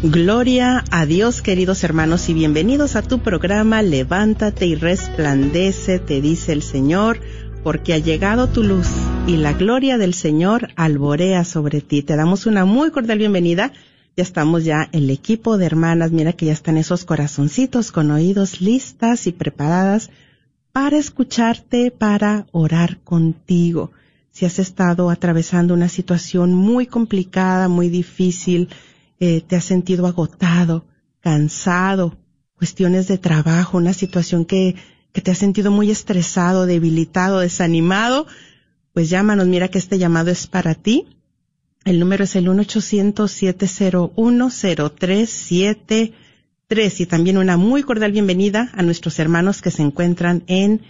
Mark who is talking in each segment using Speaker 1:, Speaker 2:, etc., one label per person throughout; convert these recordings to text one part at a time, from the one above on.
Speaker 1: Gloria
Speaker 2: a Dios, queridos hermanos, y bienvenidos a tu programa Levántate y resplandece, te dice el Señor, porque ha llegado tu luz y la gloria del Señor alborea sobre ti. Te damos una muy cordial bienvenida. Ya estamos ya el equipo de hermanas, mira que ya están esos corazoncitos con oídos listas y preparadas para escucharte, para orar contigo. Si has estado atravesando una situación muy complicada, muy difícil, eh, te has sentido agotado, cansado, cuestiones de trabajo, una situación que, que te has sentido muy estresado, debilitado, desanimado, pues llámanos, mira que este llamado es para ti. El número es el 1-800-701-0373 y también una muy cordial bienvenida a nuestros hermanos que se encuentran en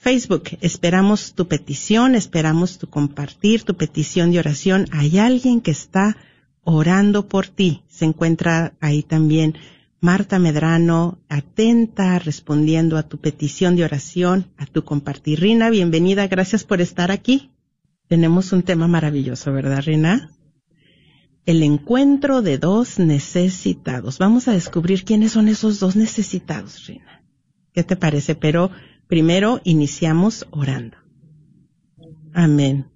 Speaker 2: Facebook. Esperamos tu petición, esperamos tu compartir, tu petición de oración. Hay alguien que está orando por ti. Se encuentra ahí también Marta Medrano, atenta, respondiendo a tu petición de oración, a tu compartir. Rina, bienvenida, gracias por estar aquí. Tenemos un tema maravilloso, ¿verdad, Rina? El encuentro de dos necesitados. Vamos a descubrir quiénes son esos dos necesitados, Rina. ¿Qué te parece? Pero primero iniciamos orando. Amén.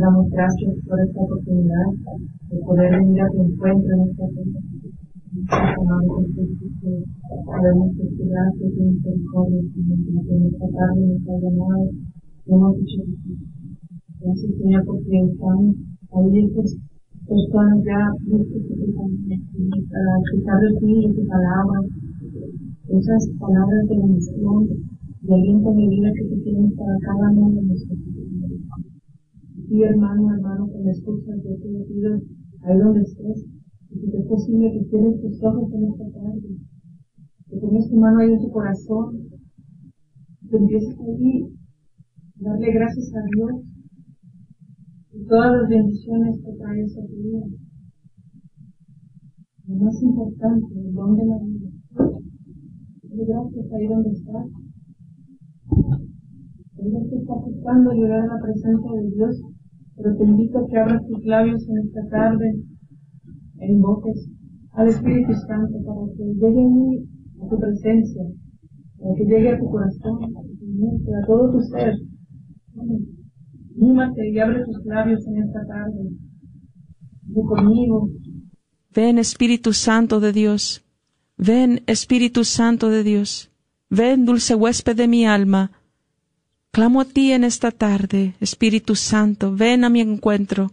Speaker 3: Damos gracias por esta oportunidad de poder venir a tu encuentro en esta vida. Sabemos que tu gracia y misericordia, que en esta tarde nos ha hemos dicho Gracias, Señor, porque están ahí personas ya listas para escuchar de ti tu palabra, esas palabras de bendición, de aliento de vida que tú tienes para cada uno de nosotros. Y hermano, hermano, que me escuchas, yo te pido ahí donde estés, y si te es posible que cierres tus ojos en esta tarde, que pongas tu mano ahí en tu corazón, que empieces ahí a darle gracias a Dios y todas las bendiciones que trae esa vida. Lo más importante, el don de la vida. gracias ahí donde estás. Dios te está buscando llegar a la presencia de Dios pero te invito a que abras tus labios en esta tarde e invoques al Espíritu Santo para que llegue a tu presencia, para que llegue a tu corazón, a tu mente, a todo tu ser. Anímate y abre tus labios en esta tarde. Ven
Speaker 4: Espíritu Santo de Dios. Ven Espíritu Santo de Dios. Ven dulce huésped de mi alma. Clamo a ti en esta tarde, Espíritu Santo, ven a mi encuentro.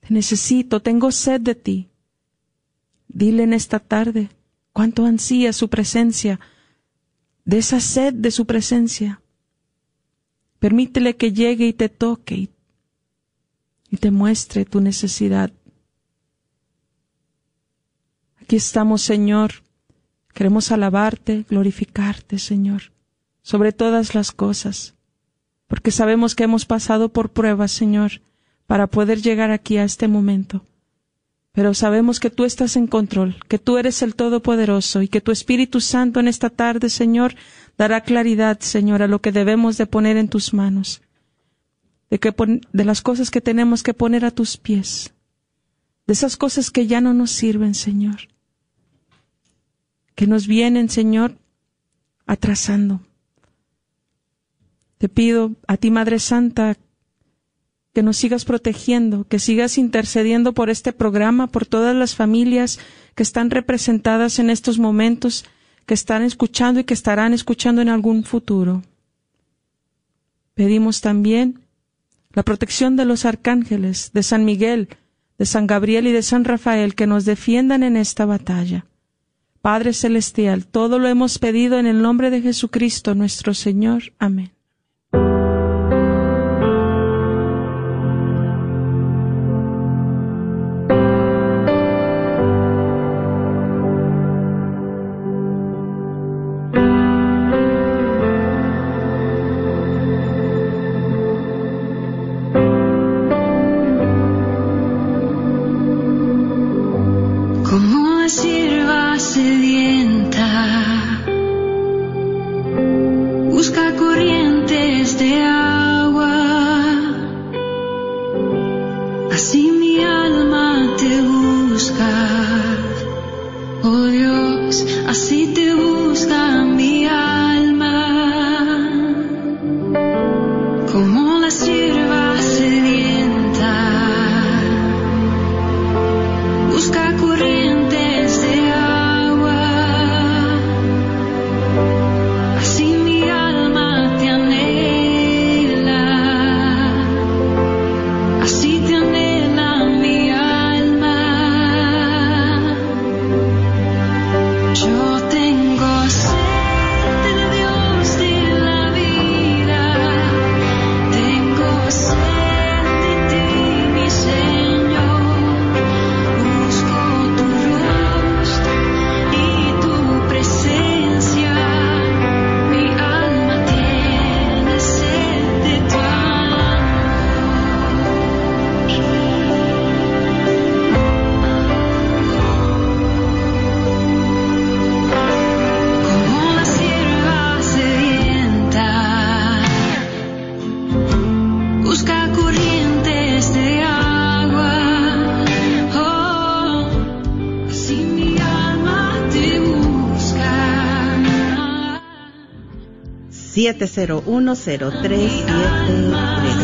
Speaker 4: Te necesito, tengo sed de ti. Dile en esta tarde cuánto ansía su presencia, de esa sed de su presencia. Permítele que llegue y te toque y, te muestre tu necesidad Aquí estamos, Señor. Queremos alabarte, glorificarte, Señor, sobre todas las cosas, porque sabemos que hemos pasado por pruebas, Señor, para poder llegar aquí a este momento. Pero sabemos que tú estás en control, que tú eres el Todopoderoso y que tu Espíritu Santo en esta tarde, Señor, dará claridad, Señor, a lo que debemos de poner en tus manos, de, que de las cosas que tenemos que poner a tus pies, de esas cosas que ya no nos sirven, Señor, que nos vienen, Señor, atrasando. Te pido a ti, Madre Santa, que nos sigas protegiendo, que sigas intercediendo por este programa, por todas las familias que están representadas en estos momentos, que están escuchando y que estarán escuchando en algún futuro. Pedimos también la protección de los arcángeles, de San Miguel, de San Gabriel y de San Rafael, que nos defiendan en esta batalla. Padre Celestial, todo lo hemos pedido en el nombre de Jesucristo nuestro Señor. Amén.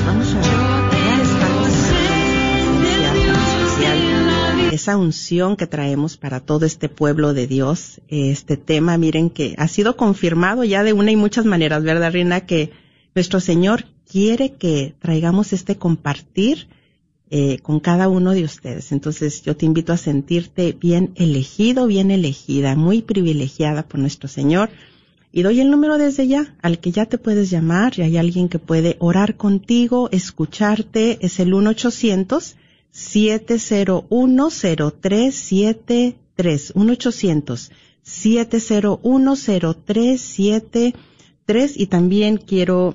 Speaker 2: Vamos a esa unción que traemos para todo este pueblo de Dios. Este tema, miren que ha sido confirmado ya de una y muchas maneras, ¿verdad, Reina? Que nuestro Señor quiere que traigamos este compartir eh, con cada uno de ustedes. Entonces yo te invito a sentirte bien elegido, bien elegida, muy privilegiada por nuestro Señor y doy el número desde ya, al que ya te puedes llamar, y hay alguien que puede orar contigo, escucharte, es el 1-800-701-0373. 1-800-701-0373. Y también quiero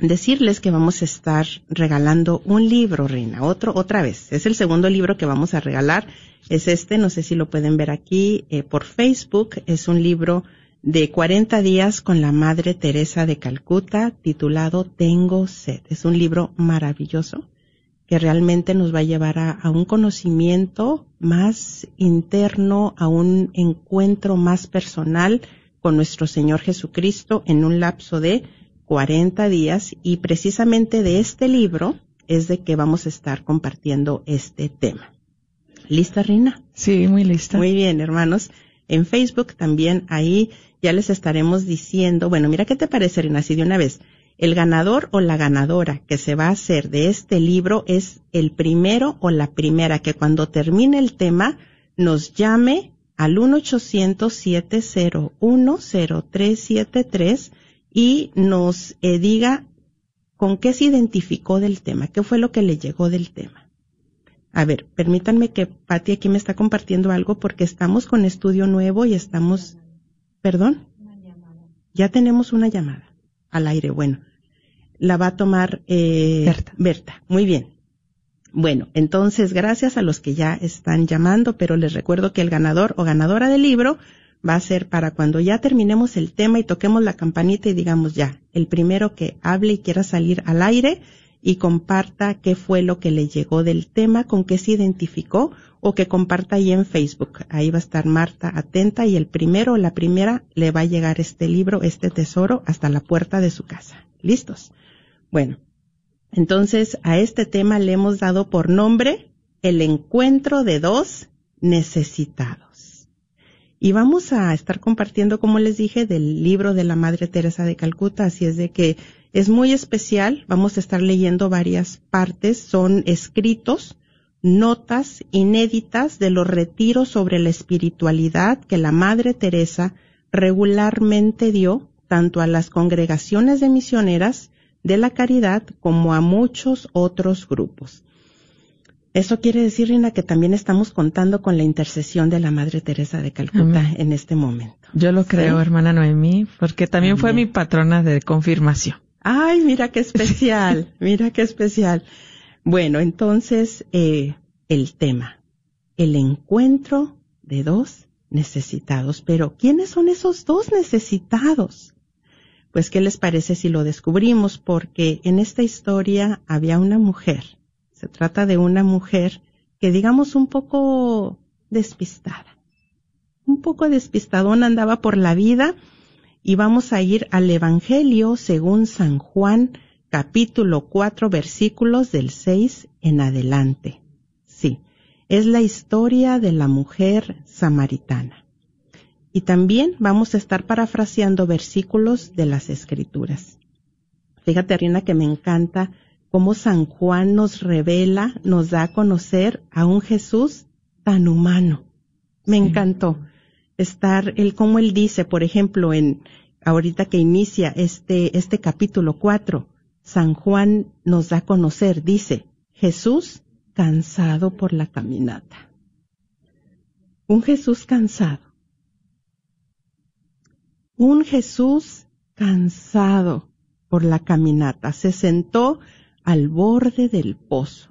Speaker 2: decirles que vamos a estar regalando un libro, Reina, otro, otra vez. Es el segundo libro que vamos a regalar. Es este, no sé si lo pueden ver aquí eh, por Facebook. Es un libro de 40 días con la Madre Teresa de Calcuta titulado Tengo sed. Es un libro maravilloso que realmente nos va a llevar a, un conocimiento más interno, a un encuentro más personal con nuestro Señor Jesucristo en un lapso de 40 días y precisamente de este libro es de que vamos a estar compartiendo este tema. ¿Lista, Rina?
Speaker 4: Sí, muy lista.
Speaker 2: Muy bien, hermanos. En Facebook también ahí ya les estaremos diciendo, bueno, mira qué te parece, Rina, así de una vez. El ganador o la ganadora que se va a hacer de este libro es el primero o la primera que cuando termine el tema nos llame al 1-800-701-0373 y nos eh, diga con qué se identificó del tema, qué fue lo que le llegó del tema. A ver, permítanme que Patti aquí me está compartiendo algo porque estamos con estudio nuevo y estamos, perdón, ya tenemos una llamada al aire. Bueno, la va a tomar eh,
Speaker 4: Berta.
Speaker 2: Berta. Muy bien. Bueno, entonces gracias a los que ya están llamando, pero les recuerdo que el ganador o ganadora del libro va a ser para cuando ya terminemos el tema y toquemos la campanita y digamos ya, el primero que hable y quiera salir al aire y comparta qué fue lo que le llegó del tema, con qué se identificó o que comparta ahí en Facebook. Ahí va a estar Marta atenta y el primero o la primera le va a llegar este libro, este tesoro, hasta la puerta de su casa. ¿Listos? Bueno, entonces a este tema le hemos dado por nombre el encuentro de dos necesitados. Y vamos a estar compartiendo, como les dije, del libro de la Madre Teresa de Calcuta, así es de que es muy especial, vamos a estar leyendo varias partes, son escritos, notas inéditas de los retiros sobre la espiritualidad que la Madre Teresa regularmente dio tanto a las congregaciones de misioneras de la caridad como a muchos otros grupos. Eso quiere decir, Rina, que también estamos contando con la intercesión de la Madre Teresa de Calcuta
Speaker 4: Amén.
Speaker 2: en este momento.
Speaker 4: Yo lo creo,
Speaker 2: Sí.
Speaker 4: hermana Noemí, porque también fue mi patrona de confirmación.
Speaker 2: Ay, mira qué especial, mira qué especial. Bueno, entonces, eh, el tema, el encuentro de dos necesitados. Pero, ¿quiénes son esos dos necesitados? Pues, ¿qué les parece si lo descubrimos? Porque en esta historia había una mujer. Se trata de una mujer que digamos un poco despistada. Un poco despistadona andaba por la vida y vamos a ir al Evangelio según San Juan, capítulo 4, versículos del 6 en adelante. Sí, es la historia de la mujer samaritana. Y también vamos a estar parafraseando versículos de las Escrituras. Fíjate, Rina, que me encanta cómo San Juan nos revela, nos da a conocer a un Jesús tan humano. Me
Speaker 4: Sí.
Speaker 2: encantó estar, el como él dice, por ejemplo, en ahorita que inicia este, este capítulo 4, San Juan nos da a conocer, dice, Jesús cansado por la caminata. Un Jesús cansado. Un Jesús cansado por la caminata. Se sentó al borde del pozo.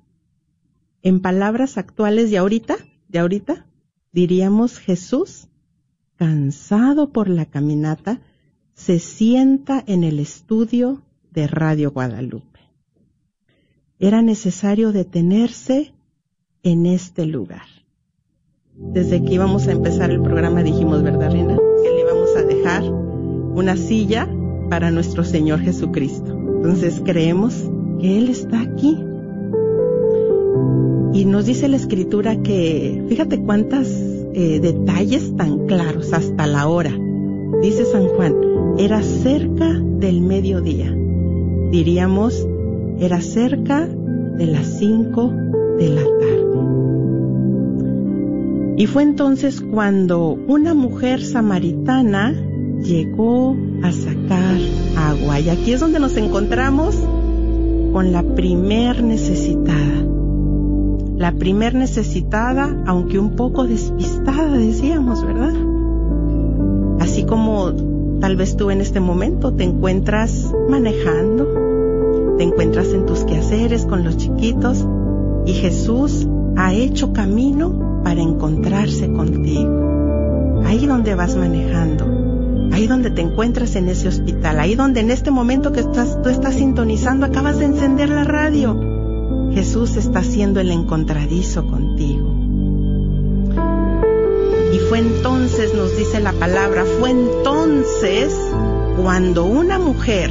Speaker 2: En palabras actuales de ahorita, de ahorita, diríamos Jesús, cansado por la caminata, se sienta en el estudio de Radio Guadalupe. Era necesario detenerse en este lugar. Desde que íbamos a empezar el programa dijimos, ¿verdad, Rina? Que le íbamos a dejar una silla para nuestro Señor Jesucristo. Entonces creemos que Él está aquí. Y nos dice la escritura que, fíjate cuántos detalles tan claros hasta la hora. Dice San Juan, era cerca del mediodía. Diríamos, era cerca de las cinco de la tarde. Y fue entonces cuando una mujer samaritana llegó a sacar agua. Y aquí es donde nos encontramos con la primer necesitada. La primer necesitada, aunque un poco despistada, decíamos, ¿verdad? Así como tal vez tú en este momento te encuentras manejando, te encuentras en tus quehaceres con los chiquitos y Jesús ha hecho camino para encontrarse contigo. Ahí donde vas manejando, ahí donde te encuentras en ese hospital, ahí donde en este momento que estás, tú estás sintonizando, acabas de encender la radio. Jesús está haciendo el encontradizo contigo. Y fue entonces, nos dice la palabra, fue entonces cuando una mujer,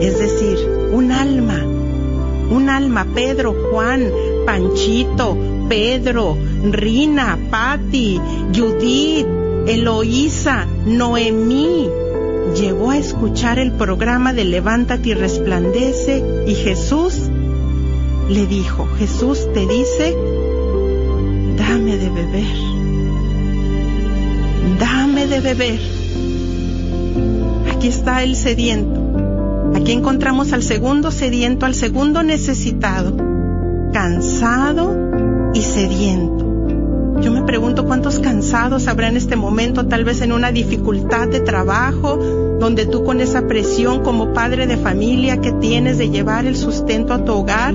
Speaker 2: es decir, un alma, un alma, Pedro, Juan, Panchito, Pedro, Rina, Patti, Judith, Eloísa, Noemí, llegó a escuchar el programa de Levántate y resplandece y Jesús le dijo, Jesús te dice, dame de beber, dame de beber. Aquí está el sediento. Aquí encontramos al segundo sediento, al segundo necesitado. cansado y sediento. Yo me pregunto cuántos cansados habrá en este momento, tal vez en una dificultad de trabajo, donde tú con esa presión como padre de familia que tienes de llevar el sustento a tu hogar,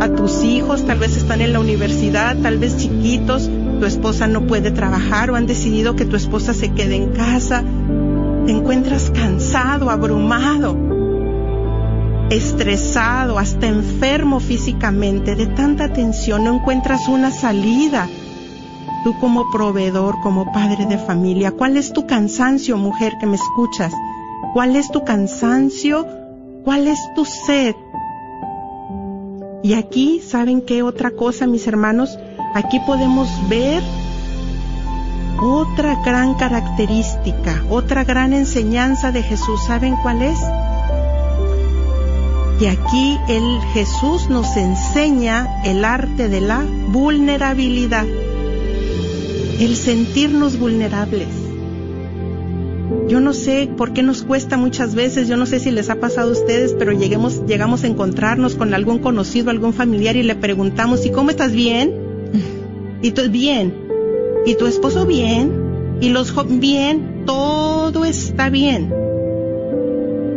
Speaker 2: a tus hijos, tal vez están en la universidad, tal vez chiquitos, tu esposa no puede trabajar o han decidido que tu esposa se quede en casa, te encuentras cansado, abrumado, estresado, hasta enfermo físicamente, de tanta tensión, no encuentras una salida tú como proveedor, como padre de familia, ¿cuál es tu cansancio, mujer que me escuchas? ¿Cuál es tu cansancio? ¿Cuál es tu sed? Y aquí, ¿saben qué otra cosa, mis hermanos? Aquí podemos ver otra gran característica, otra gran enseñanza de Jesús. ¿Saben cuál es? Y aquí el Jesús nos enseña el arte de la vulnerabilidad el sentirnos vulnerables. Yo no sé por qué nos cuesta muchas veces, yo no sé si les ha pasado a ustedes, pero lleguemos, llegamos a encontrarnos con algún conocido, algún familiar y le preguntamos, ¿y cómo estás bien? Y tú bien. ¿Y tu esposo bien? ¿Y los bien? Todo está bien.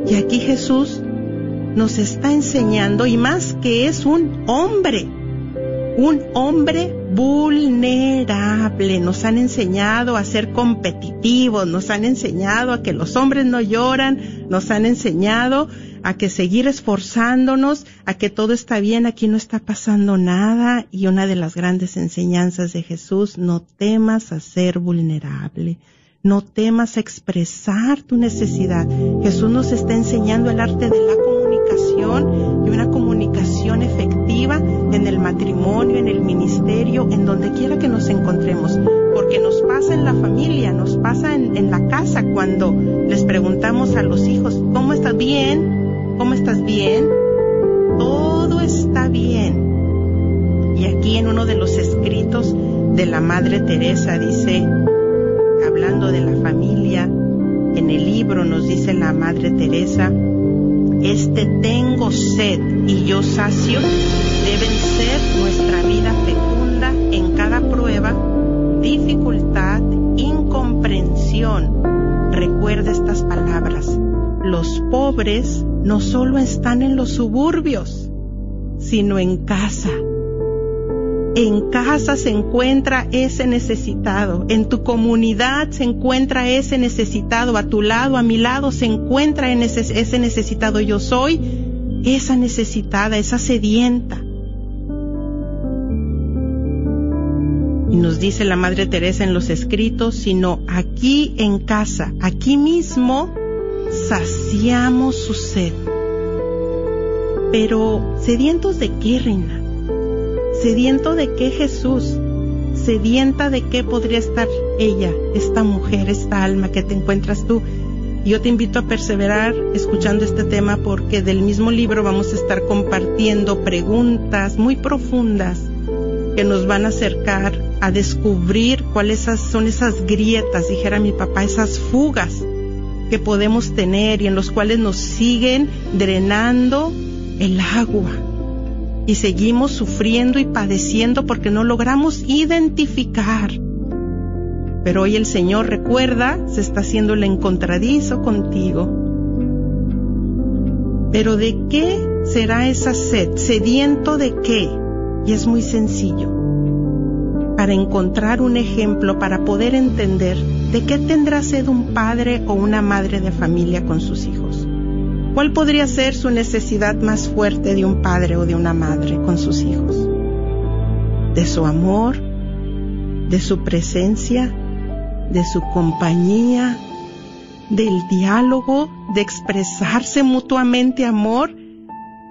Speaker 2: Y aquí Jesús nos está enseñando, y más que es un hombre, un hombre vulnerable. Nos han enseñado a ser competitivos, nos han enseñado a que los hombres no lloran, nos han enseñado a que seguir esforzándonos, a que todo está bien, aquí no está pasando nada. Y una de las grandes enseñanzas de Jesús, no temas a ser vulnerable. No temas a expresar tu necesidad. Jesús nos está enseñando el arte de la comunicación y una efectiva en el matrimonio, en el ministerio, en donde quiera que nos encontremos. Porque nos pasa en la familia, nos pasa en, la casa cuando les preguntamos a los hijos, ¿cómo estás bien? ¿Cómo estás bien? Todo está bien. Y aquí en uno de los escritos de la Madre Teresa dice, hablando de la familia, en el libro nos dice la Madre Teresa, este tengo sed y yo sacio deben ser nuestra vida fecunda en cada prueba, dificultad, incomprensión. Recuerda estas palabras. Los pobres no solo están en los suburbios, sino en casa. En casa se encuentra ese necesitado, en tu comunidad se encuentra ese necesitado, a tu lado, a mi lado se encuentra ese necesitado. Yo soy esa necesitada, esa sedienta. Y nos dice la Madre Teresa en los escritos, sino aquí en casa, aquí mismo, saciamos su sed. Pero, ¿sedientos de qué, reina? ¿Sediento de qué Jesús? ¿Sedienta de qué podría estar ella, esta mujer, esta alma que te encuentras tú? Yo te invito a perseverar escuchando este tema porque del mismo libro vamos a estar compartiendo preguntas muy profundas que nos van a acercar a descubrir cuáles son esas grietas, dijera mi papá, esas fugas que podemos tener y en los cuales nos siguen drenando el agua. Y seguimos sufriendo y padeciendo porque no logramos identificar. Pero hoy el Señor recuerda, se está haciendo el encontradizo contigo. Pero ¿de qué será esa sed? ¿Sediento de qué? Y es muy sencillo. Para encontrar un ejemplo, para poder entender de qué tendrá sed un padre o una madre de familia con sus hijos. ¿Cuál podría ser su necesidad más fuerte de un padre o de una madre con sus hijos? De su amor, de su presencia, de su compañía, del diálogo, de expresarse mutuamente amor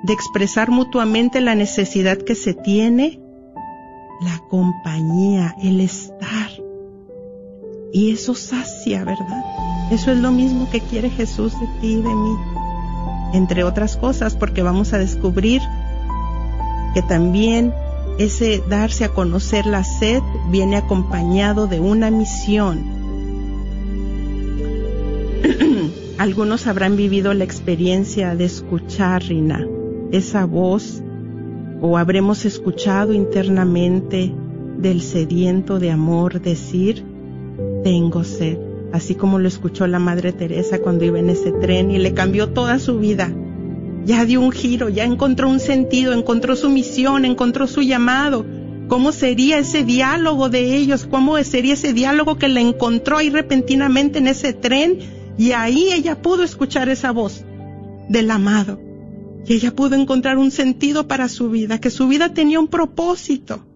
Speaker 2: de expresar mutuamente la necesidad que se tiene, la compañía, el estar. Y eso sacia, ¿verdad? Eso es lo mismo que quiere Jesús de ti y de mí. Entre otras cosas, porque vamos a descubrir que también ese darse a conocer la sed viene acompañado de una misión. Algunos habrán vivido la experiencia de escuchar, Rina, esa voz o habremos escuchado internamente del sediento de amor decir, tengo sed, así como lo escuchó la Madre Teresa cuando iba en ese tren y le cambió toda su vida. Ya dio un giro, ya encontró un sentido, encontró su misión, encontró su llamado. ¿Cómo sería ese diálogo de ellos? ¿Cómo sería ese diálogo que la encontró ahí repentinamente en ese tren? Y ahí ella pudo escuchar esa voz del amado. Y ella pudo encontrar un sentido para su vida, que su vida tenía un propósito.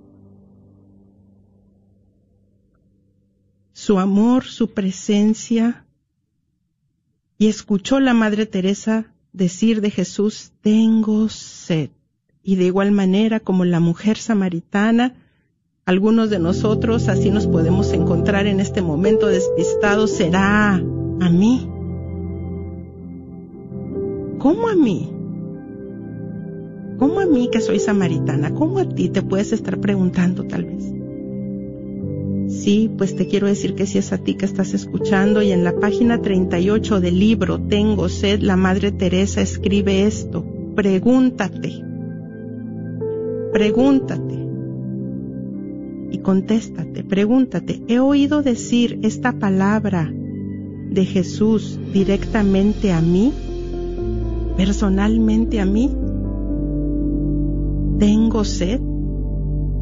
Speaker 2: Su amor, su presencia. Y escuchó la Madre Teresa decir de Jesús, tengo sed. Y de igual manera como la mujer samaritana, algunos de nosotros así nos podemos encontrar en este momento despistados, será a mí. ¿Cómo a mí? ¿Cómo a mí que soy samaritana? ¿Cómo a ti te puedes estar preguntando tal vez? Sí, pues te quiero decir que si es a ti que estás escuchando y en la página 38 del libro Tengo sed, la Madre Teresa escribe esto. Pregúntate. Pregúntate. Y contéstate, pregúntate, ¿he oído decir esta palabra de Jesús directamente a mí? ¿Personalmente a mí? ¿Tengo sed?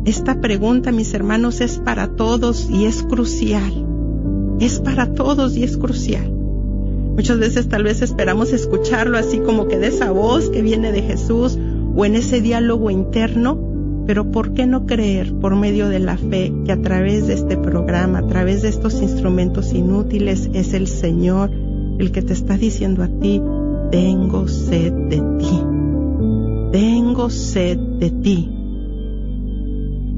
Speaker 2: Esta pregunta, mis hermanos, es para todos y es crucial. Es para todos y es crucial. Muchas veces tal vez esperamos escucharlo así como que de esa voz que viene de Jesús o en ese diálogo interno, pero ¿por qué no creer por medio de la fe que a través de este programa, a través de estos instrumentos inútiles, es el Señor el que te está diciendo a ti, tengo sed de ti, tengo sed de ti.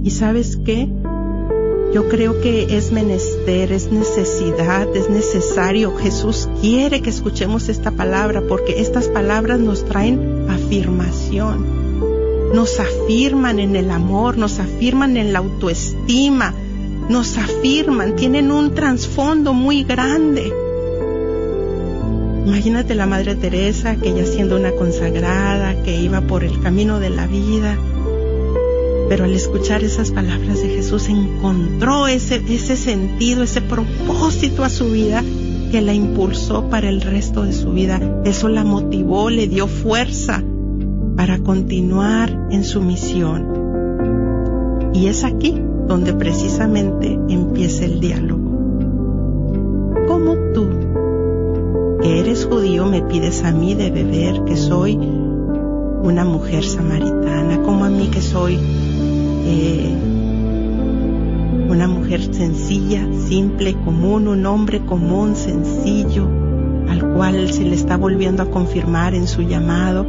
Speaker 2: ¿Y sabes qué? Yo creo que es menester, es necesidad, es necesario. Jesús quiere que escuchemos esta palabra porque estas palabras nos traen afirmación. Nos afirman en el amor, nos afirman en la autoestima, nos afirman, tienen un trasfondo muy grande. Imagínate la Madre Teresa, que ella siendo una consagrada, que iba por el camino de la vida, pero al escuchar esas palabras de Jesús encontró ese, ese sentido, ese propósito a su vida que la impulsó para el resto de su vida. Eso la motivó, le dio fuerza para continuar en su misión. Y es aquí donde precisamente empieza el diálogo. ¿Cómo tú, que eres judío, me pides a mí de beber que soy una mujer samaritana, como a mí que soy una mujer sencilla, simple, común, un hombre común, sencillo, al cual se le está volviendo a confirmar en su llamado.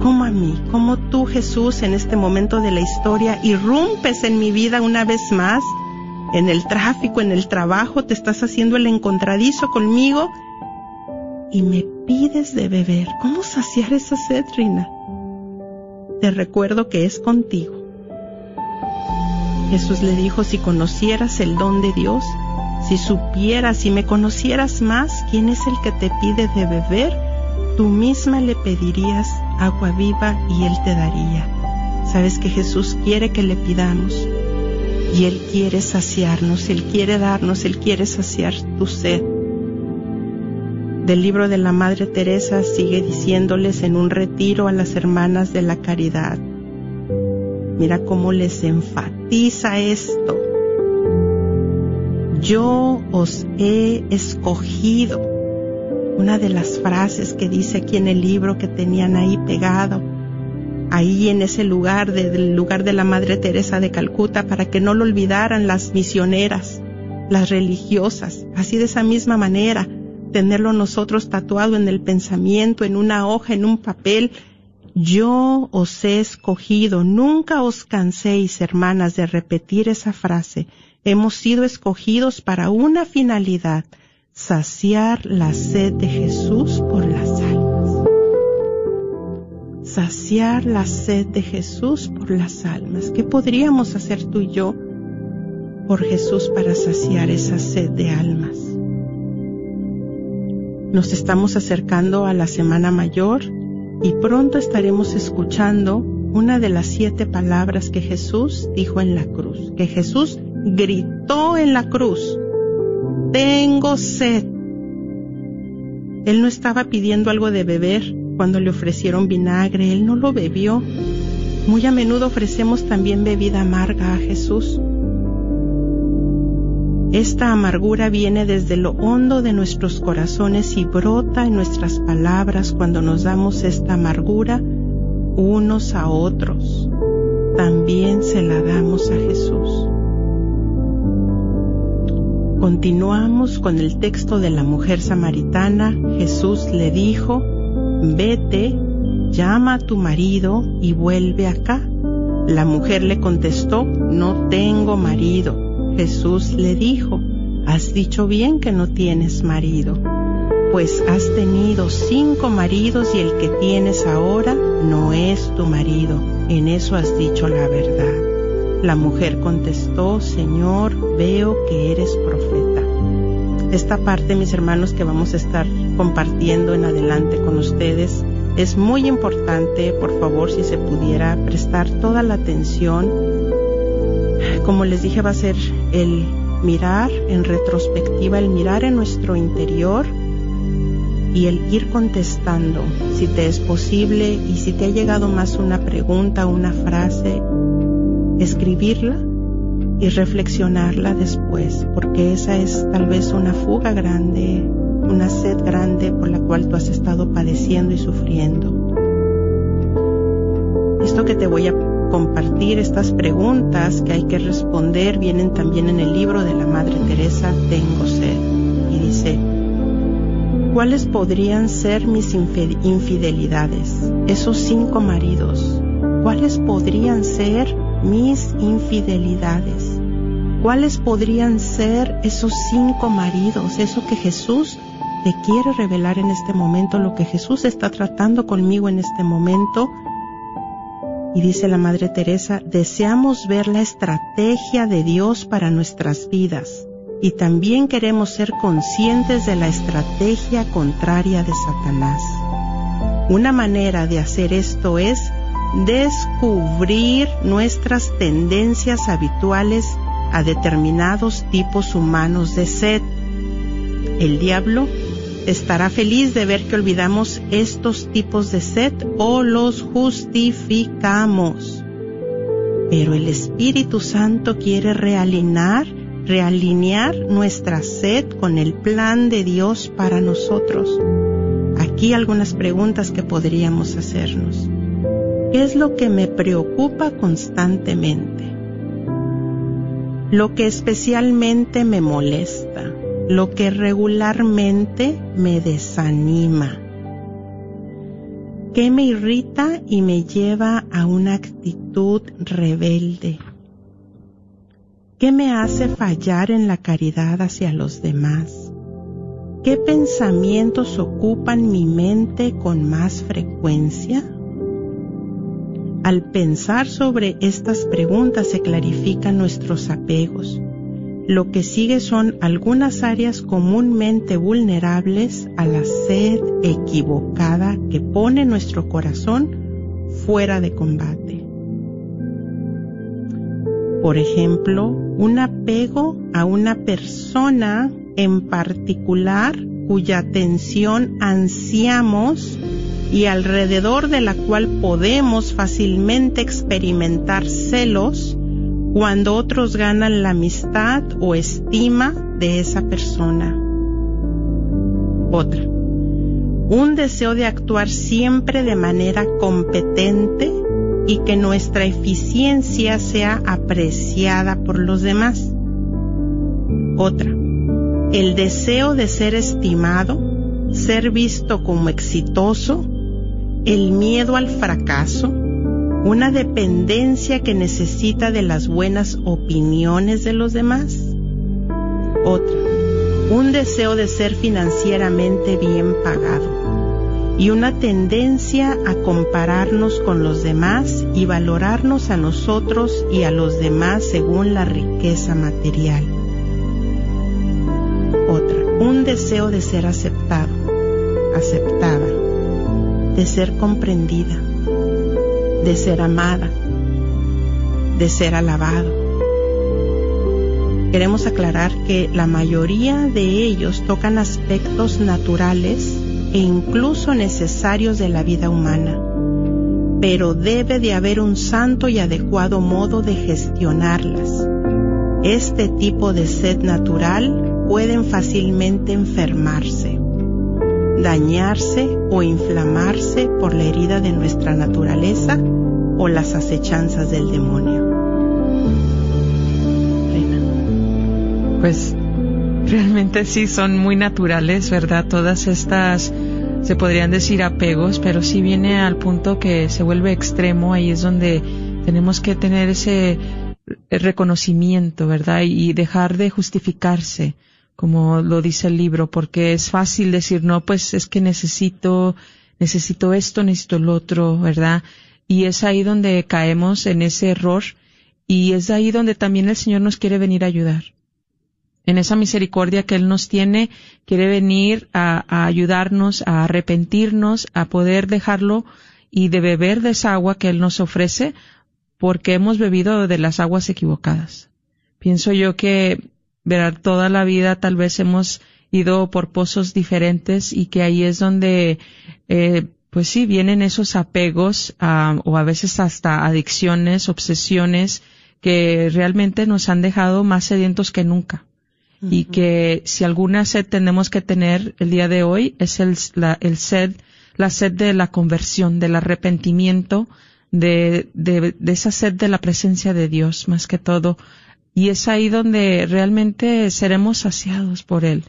Speaker 2: Como a mí, como tú Jesús en este momento de la historia irrumpes en mi vida una vez más, en el tráfico, en el trabajo, te estás haciendo el encontradizo conmigo y me pides de beber. ¿Cómo saciar esa sed, Rina? Te recuerdo que es contigo Jesús le dijo, si conocieras el don de Dios, si supieras, si me conocieras más, quién es el que te pide de beber, tú misma le pedirías agua viva y Él te daría. Sabes que Jesús quiere que le pidamos y Él quiere saciarnos, Él quiere darnos, Él quiere saciar tu sed. Del libro de la Madre Teresa sigue diciéndoles en un retiro a las hermanas de la caridad, Mira cómo les enfatiza esto. Yo os he escogido. Una de las frases que dice aquí en el libro que tenían ahí pegado, ahí en ese lugar, del lugar de la Madre Teresa de Calcuta, para que no lo olvidaran las misioneras, las religiosas, así de esa misma manera, tenerlo nosotros tatuado en el pensamiento, en una hoja, en un papel, yo os he escogido, nunca os canséis, hermanas, de repetir esa frase. Hemos sido escogidos para una finalidad, saciar la sed de Jesús por las almas. Saciar la sed de Jesús por las almas. ¿Qué podríamos hacer tú y yo por Jesús para saciar esa sed de almas? Nos estamos acercando a la Semana Mayor y pronto estaremos escuchando una de las siete palabras que Jesús dijo en la cruz, que Jesús gritó en la cruz, tengo sed. Él no estaba pidiendo algo de beber cuando le ofrecieron vinagre, él no lo bebió. Muy a menudo ofrecemos también bebida amarga a Jesús. Esta amargura viene desde lo hondo de nuestros corazones y brota en nuestras palabras cuando nos damos esta amargura unos a otros. También se la damos a Jesús. Continuamos con el texto de la mujer samaritana. Jesús le dijo, vete, llama a tu marido y vuelve acá. La mujer le contestó, no tengo marido. Jesús le dijo, has dicho bien que no tienes marido, pues has tenido cinco maridos y el que tienes ahora no es tu marido. En eso has dicho la verdad. La mujer contestó, Señor, veo que eres profeta. Esta parte, mis hermanos, que vamos a estar compartiendo en adelante con ustedes, es muy importante, por favor, si se pudiera prestar toda la atención como les dije, va a ser el mirar en retrospectiva, el mirar en nuestro interior y el ir contestando si te es posible y si te ha llegado más una pregunta, una frase, escribirla y reflexionarla después, porque esa es tal vez una fuga grande, una sed grande por la cual tú has estado padeciendo y sufriendo. Esto que te voy a compartir estas preguntas que hay que responder vienen también en el libro de la Madre Teresa Tengo sed y dice ¿Cuáles podrían ser mis infidelidades? Esos cinco maridos. ¿Cuáles podrían ser mis infidelidades? ¿Cuáles podrían ser esos cinco maridos? Eso que Jesús te quiere revelar en este momento, lo que Jesús está tratando conmigo en este momento y dice la Madre Teresa, deseamos ver la estrategia de Dios para nuestras vidas y también queremos ser conscientes de la estrategia contraria de Satanás. Una manera de hacer esto es descubrir nuestras tendencias habituales a determinados tipos humanos de sed. El diablo estará feliz de ver que olvidamos estos tipos de sed o los justificamos. Pero el Espíritu Santo quiere realinear, realinear nuestra sed con el plan de Dios para nosotros. Aquí algunas preguntas que podríamos hacernos. ¿Qué es lo que me preocupa constantemente? Lo que especialmente me molesta lo que regularmente me desanima, que me irrita y me lleva a una actitud rebelde, ¿Qué me hace fallar en la caridad hacia los demás, qué pensamientos ocupan mi mente con más frecuencia. Al pensar sobre estas preguntas se clarifican nuestros apegos lo que sigue son algunas áreas comúnmente vulnerables a la sed equivocada que pone nuestro corazón fuera de combate. Por ejemplo, un apego a una persona en particular cuya atención ansiamos y alrededor de la cual podemos fácilmente experimentar celos cuando otros ganan la amistad o estima de esa persona. Otra, un deseo de actuar siempre de manera competente y que nuestra eficiencia sea apreciada por los demás. Otra, el deseo de ser estimado, ser visto como exitoso, el miedo al fracaso, una dependencia que necesita de las buenas opiniones de los demás. Otra, un deseo de ser financieramente bien pagado y una tendencia a compararnos con los demás y valorarnos a nosotros y a los demás según la riqueza material. Otra, un deseo de ser aceptado, aceptada, de ser comprendida de ser amada, de ser alabado. Queremos aclarar que la mayoría de ellos tocan aspectos naturales e incluso necesarios de la vida humana, pero debe de haber un santo y adecuado modo de gestionarlas. Este tipo de sed natural pueden fácilmente enfermarse, dañarse o inflamarse por la herida de nuestra naturaleza o las acechanzas del demonio.
Speaker 4: Pues realmente sí son muy naturales, ¿verdad? Todas estas se podrían decir apegos, pero sí viene al punto que se vuelve extremo, ahí es donde tenemos que tener ese reconocimiento, ¿verdad? Y dejar de justificarse, como lo dice el libro, porque es fácil decir, no, pues es que necesito, necesito esto, necesito lo otro, ¿verdad? Y es ahí donde caemos en ese error y es ahí donde también el Señor nos quiere venir a ayudar en esa misericordia que Él nos tiene, quiere venir a, ayudarnos, a arrepentirnos, a poder dejarlo y de beber de esa agua que Él nos ofrece, porque hemos bebido de las aguas equivocadas. Pienso yo que verá, toda la vida tal vez hemos ido por pozos diferentes y que ahí es donde, eh, pues sí, vienen esos apegos o a veces hasta adicciones, obsesiones que realmente nos han dejado más sedientos que nunca. Y que si alguna sed tenemos que tener el día de hoy es el, la, el sed, la sed de la conversión, del arrepentimiento, de, de, de, esa sed de la presencia de Dios más que todo. Y es ahí donde realmente seremos saciados por Él.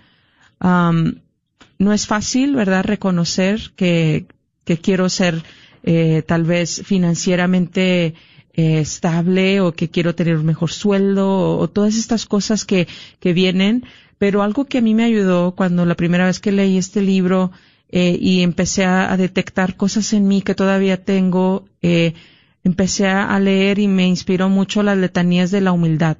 Speaker 4: no es fácil, ¿verdad?, reconocer que, que quiero ser eh, tal vez financieramente eh, estable o que quiero tener un mejor sueldo o, todas estas cosas que, que vienen. Pero algo que a mí me ayudó cuando la primera vez que leí este libro eh, y empecé a, detectar cosas en mí que todavía tengo, eh, empecé a leer y me inspiró mucho las letanías de la humildad.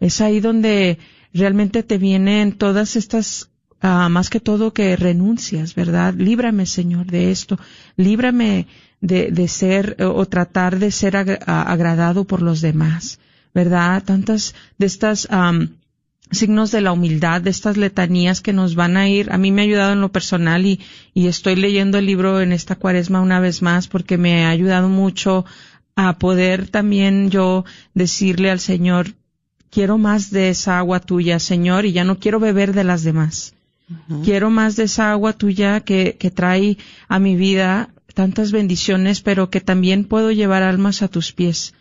Speaker 4: Es ahí donde realmente te vienen todas estas ah, más que todo que renuncias, ¿verdad? Líbrame, Señor, de esto. Líbrame de, de ser o tratar de ser agradado por los demás, ¿verdad? Tantas de estas signos de la humildad, de estas letanías que nos van a ir. A mí me ha ayudado en lo personal y, y estoy leyendo el libro en esta cuaresma una vez más porque me ha ayudado mucho a poder también yo decirle al Señor, quiero más de esa agua tuya, Señor, y ya no quiero beber de las demás. Quiero más de esa agua tuya que, que trae a mi vida tantas bendiciones, pero que también puedo llevar almas a tus pies,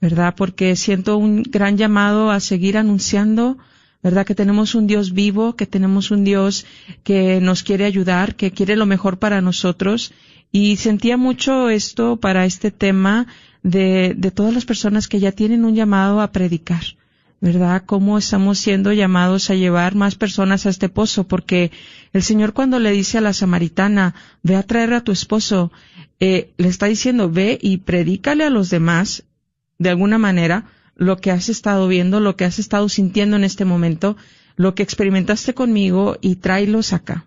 Speaker 4: ¿verdad? Porque siento un gran llamado a seguir anunciando, ¿verdad? Que tenemos un Dios vivo, que tenemos un Dios que nos quiere ayudar, que quiere lo mejor para nosotros. Y sentía mucho esto para este tema de, de todas las personas que ya tienen un llamado a predicar. ¿Verdad? Cómo estamos siendo llamados a llevar más personas a este pozo, porque el Señor cuando le dice a la samaritana, ve a traer a tu esposo, eh, le está diciendo, ve y predícale a los demás, de alguna manera, lo que has estado viendo, lo que has estado sintiendo en este momento, lo que experimentaste conmigo y tráelos acá.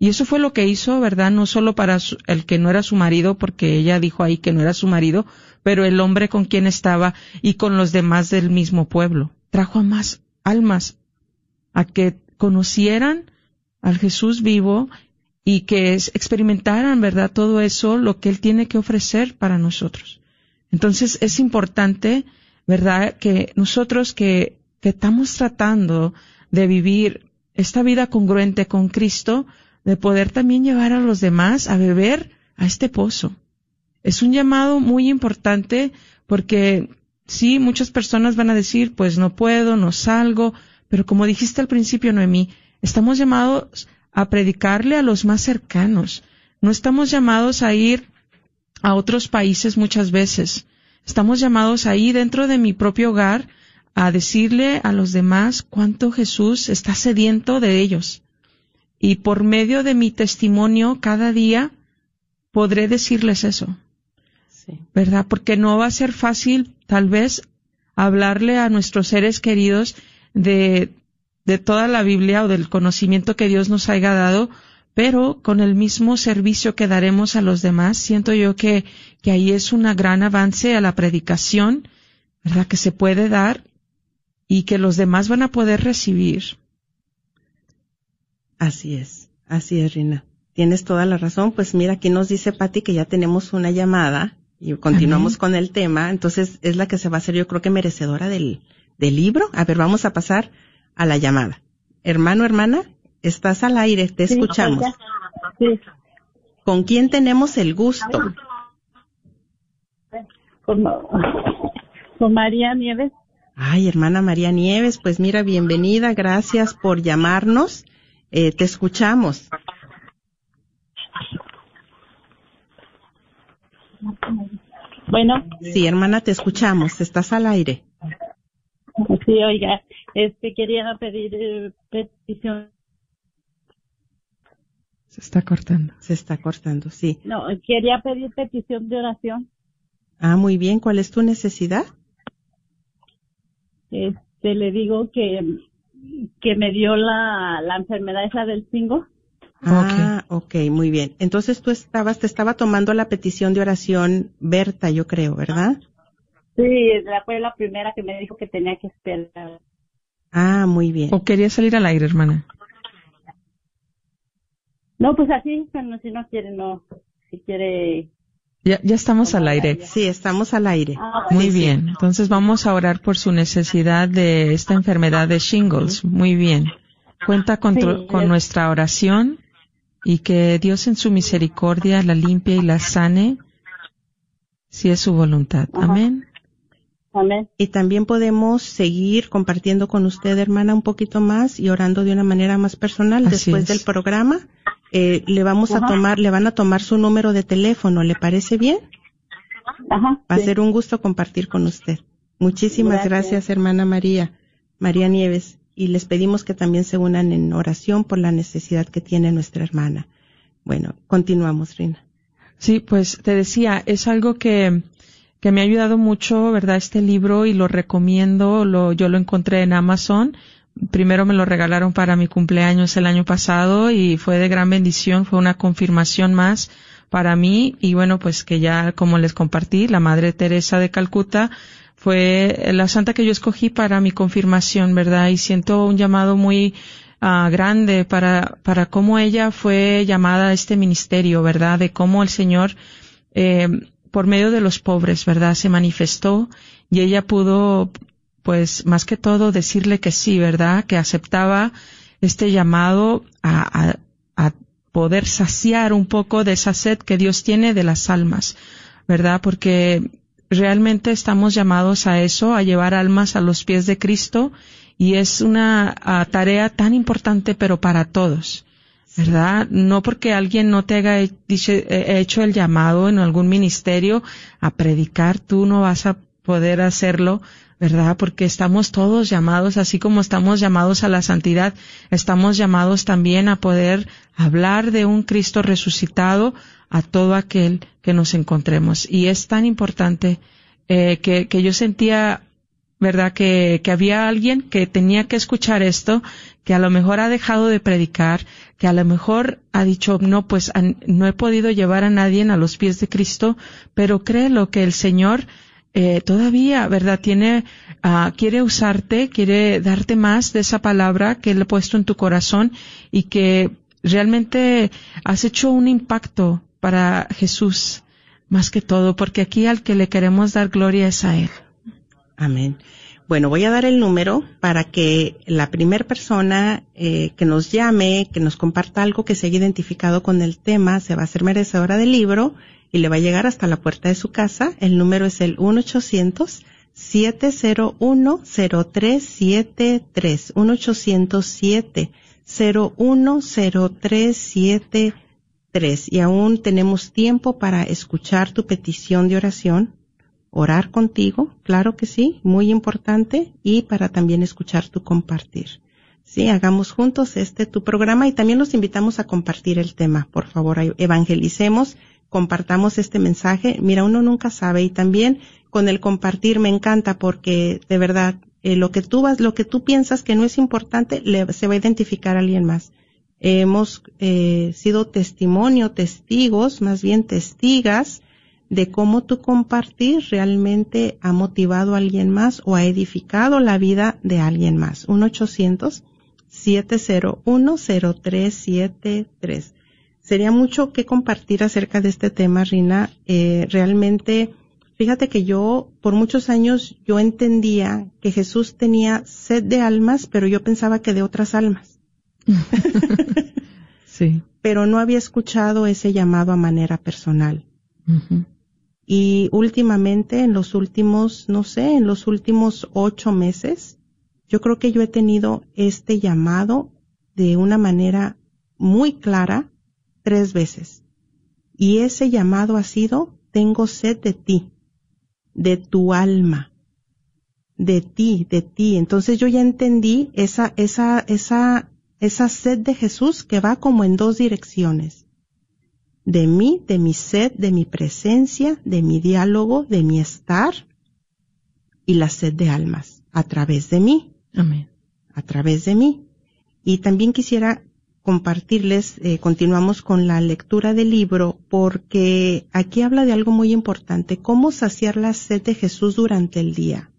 Speaker 4: Y eso fue lo que hizo, ¿verdad? No solo para el que no era su marido, porque ella dijo ahí que no era su marido, pero el hombre con quien estaba y con los demás del mismo pueblo trajo a más almas a que conocieran al Jesús vivo y que experimentaran, ¿verdad? Todo eso, lo que Él tiene que ofrecer para nosotros. Entonces es importante, ¿verdad? Que nosotros que, que estamos tratando de vivir esta vida congruente con Cristo, de poder también llevar a los demás a beber a este pozo. Es un llamado muy importante porque Sí, muchas personas van a decir, pues no puedo, no salgo, pero como dijiste al principio, Noemí, estamos llamados a predicarle a los más cercanos. No estamos llamados a ir a otros países muchas veces. Estamos llamados ahí dentro de mi propio hogar a decirle a los demás cuánto Jesús está sediento de ellos. Y por medio de mi testimonio cada día podré decirles eso. ¿verdad? Porque no va a ser fácil, tal vez, hablarle a nuestros seres queridos de, de toda la Biblia o del conocimiento que Dios nos haya dado, pero con el mismo servicio que daremos a los demás, siento yo que, que ahí es un gran avance a la predicación, ¿verdad? Que se puede dar y que los demás van a poder recibir.
Speaker 2: Así es, así es, Rina. Tienes toda la razón. Pues mira, aquí nos dice Patti que ya tenemos una llamada y continuamos con el tema. Entonces es la que se va a hacer, yo creo que merecedora del, del libro. A ver, vamos a pasar a la llamada. Hermano, hermana, estás al aire, te escuchamos.
Speaker 5: Sí.
Speaker 2: ¿Con quién tenemos el gusto?
Speaker 5: Con, con María Nieves.
Speaker 2: Ay, hermana María Nieves, pues mira, bienvenida, gracias por llamarnos. Eh, te escuchamos.
Speaker 5: Bueno,
Speaker 2: Sí, hermana, te escuchamos, estás al aire.
Speaker 5: sí, oiga, este quería pedir eh, petición.
Speaker 4: Se está cortando.
Speaker 2: Se está cortando, sí.
Speaker 5: No, quería pedir petición de oración.
Speaker 2: Ah, muy bien, ¿cuál es tu necesidad?
Speaker 5: Este, le digo que que me dio la, la enfermedad esa del cingo.
Speaker 2: Ah, ok, muy bien. Entonces tú estabas, te estaba tomando la petición de oración Berta, yo creo, ¿verdad?
Speaker 5: Sí, la fue la primera que me dijo que tenía que esperar.
Speaker 2: Ah, muy bien.
Speaker 4: ¿O quería salir al aire, hermana?
Speaker 5: No, pues así, bueno, si no quiere, no. Si quiere.
Speaker 4: Ya, ya estamos al aire.
Speaker 2: Sí, estamos al aire.
Speaker 5: Ah,
Speaker 4: Muy bien. Entonces vamos a orar por su necesidad de esta enfermedad de shingles. Muy bien. Cuenta con, tu-
Speaker 5: Sí,
Speaker 4: con
Speaker 5: es-
Speaker 4: nuestra oración y que Dios en su misericordia la limpie y la sane si es su voluntad.
Speaker 5: Ajá.
Speaker 4: Amén.
Speaker 5: Amén.
Speaker 2: Y también podemos seguir compartiendo con usted, hermana, un poquito más y orando de una manera más personal.
Speaker 4: Así
Speaker 2: Después
Speaker 4: es.
Speaker 2: del programa, eh, le vamos a tomar, le van a tomar su número de teléfono. ¿Le parece bien?
Speaker 5: Ajá.
Speaker 2: Va a
Speaker 5: sí.
Speaker 2: ser un gusto compartir con usted. Muchísimas gracias.
Speaker 5: Gracias.
Speaker 2: hermana María, María Nieves. Y les pedimos que también se unan en oración por la necesidad que tiene nuestra hermana. Bueno, continuamos, Rina.
Speaker 4: Sí, pues te decía, es algo que, que me ha ayudado mucho, ¿verdad? Este libro y lo recomiendo, lo, yo lo encontré en Amazon. Primero me lo regalaron para mi cumpleaños el año pasado y fue de gran bendición, fue una confirmación más para mí y bueno, pues que ya como les compartí, la Madre Teresa de Calcuta fue la santa que yo escogí para mi confirmación, ¿verdad? Y siento un llamado muy ah, grande para, para cómo ella fue llamada a este ministerio, ¿verdad? De cómo el Señor, eh, por medio de los pobres, ¿verdad? Se manifestó y ella pudo, pues, más que todo decirle que sí, ¿verdad? Que aceptaba este llamado a, a, a poder saciar un poco de esa sed que Dios tiene de las almas, ¿verdad? Porque realmente estamos llamados a eso, a llevar almas a los pies de Cristo y es una ah, tarea tan importante pero para todos. ¿Verdad? No porque alguien no te haya eh, hecho el llamado en algún ministerio a predicar, tú no vas a poder hacerlo, ¿verdad? Porque estamos todos llamados, así como estamos llamados a la santidad, estamos llamados también a poder hablar de un Cristo resucitado a todo aquel que nos encontremos. Y es tan importante eh, que, que yo sentía ¿verdad? Que, que había alguien que tenía que escuchar esto, que a lo mejor ha dejado de predicar, que a lo mejor ha dicho, no, pues no he podido llevar a nadie a los pies de Cristo, pero créelo que el Señor eh, todavía, ¿verdad? Tiene, ah, quiere usarte, quiere darte más de esa palabra que Él ha puesto en tu corazón y que realmente has hecho un impacto para Jesús más que todo, porque aquí al que le queremos dar gloria es a Él.
Speaker 2: Amén. Bueno, voy a dar el número para que la primera persona eh, que nos llame, que nos comparta algo que se haya identificado con el tema, se va a hacer merecedora del libro y le va a llegar hasta la puerta de su casa. El número es el 1-800-701-0373. 1-800-701-0373. Y aún tenemos tiempo para escuchar tu petición de oración orar contigo, claro que sí, muy importante, y para también escuchar tu compartir. Sí, hagamos juntos este tu programa y también los invitamos a compartir el tema. Por favor, evangelicemos, compartamos este mensaje. Mira, uno nunca sabe y también con el compartir me encanta porque de verdad eh, lo que tú vas, lo que tú piensas que no es importante, le, se va a identificar a alguien más. Hemos eh, sido testimonio, testigos, más bien testigas de cómo tu compartir realmente ha motivado a alguien más o ha edificado la vida de alguien más. 1-800-701-0373. Sería mucho que compartir acerca de este tema, Rina. Eh, realmente, fíjate que yo, por muchos años, yo entendía que Jesús tenía sed de almas, pero yo pensaba que de otras almas.
Speaker 4: sí.
Speaker 2: Pero no había escuchado ese llamado a manera personal. Y últimamente, en los últimos, no sé, en los últimos ocho meses, yo creo que yo he tenido este llamado de una manera muy clara tres veces. Y ese llamado ha sido, tengo sed de ti, de tu alma, de ti, de ti. Entonces yo ya entendí esa, esa, esa esa sed de Jesús que va como en dos direcciones. De mí, de mi sed, de mi presencia, de mi diálogo, de mi estar y la sed de almas a través de mí.
Speaker 4: Amén.
Speaker 2: A través de mí. Y también quisiera compartirles, eh, continuamos con la lectura del libro, porque aquí habla de algo muy importante, cómo saciar la sed de Jesús durante el día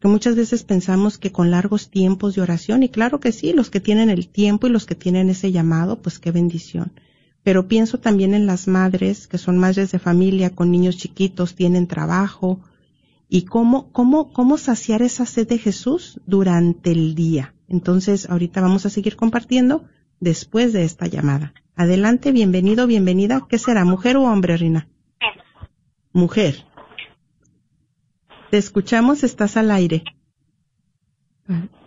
Speaker 2: que muchas veces pensamos que con largos tiempos de oración, y claro que sí, los que tienen el tiempo y los que tienen ese llamado, pues qué bendición. Pero pienso también en las madres, que son madres de familia con niños chiquitos, tienen trabajo, y cómo, cómo, cómo saciar esa sed de Jesús durante el día. Entonces, ahorita vamos a seguir compartiendo después de esta llamada. Adelante, bienvenido, bienvenida. ¿Qué será, mujer o hombre, Rina? Mujer. Te escuchamos, estás al aire.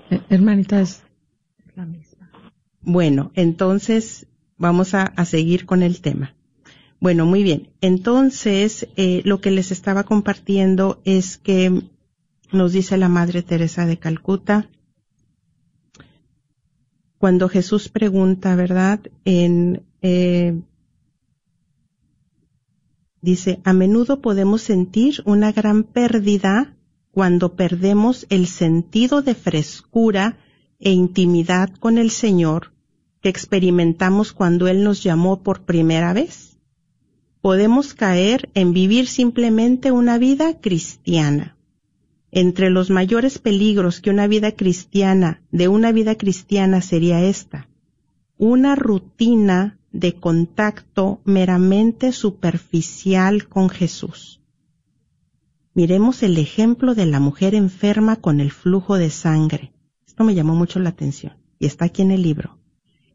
Speaker 4: Eh, hermanita, es la misma.
Speaker 2: Bueno, entonces vamos a, seguir con el tema. Bueno, muy bien. Entonces, eh, lo que les estaba compartiendo es que nos dice la Madre Teresa de Calcuta, cuando Jesús pregunta, ¿verdad? En eh, Dice, a menudo podemos sentir una gran pérdida cuando perdemos el sentido de frescura e intimidad con el Señor que experimentamos cuando Él nos llamó por primera vez. Podemos caer en vivir simplemente una vida cristiana. Entre los mayores peligros que una vida cristiana, de una vida cristiana sería esta, una rutina de contacto meramente superficial con Jesús. Miremos el ejemplo de la mujer enferma con el flujo de sangre. Esto me llamó mucho la atención y está aquí en el libro.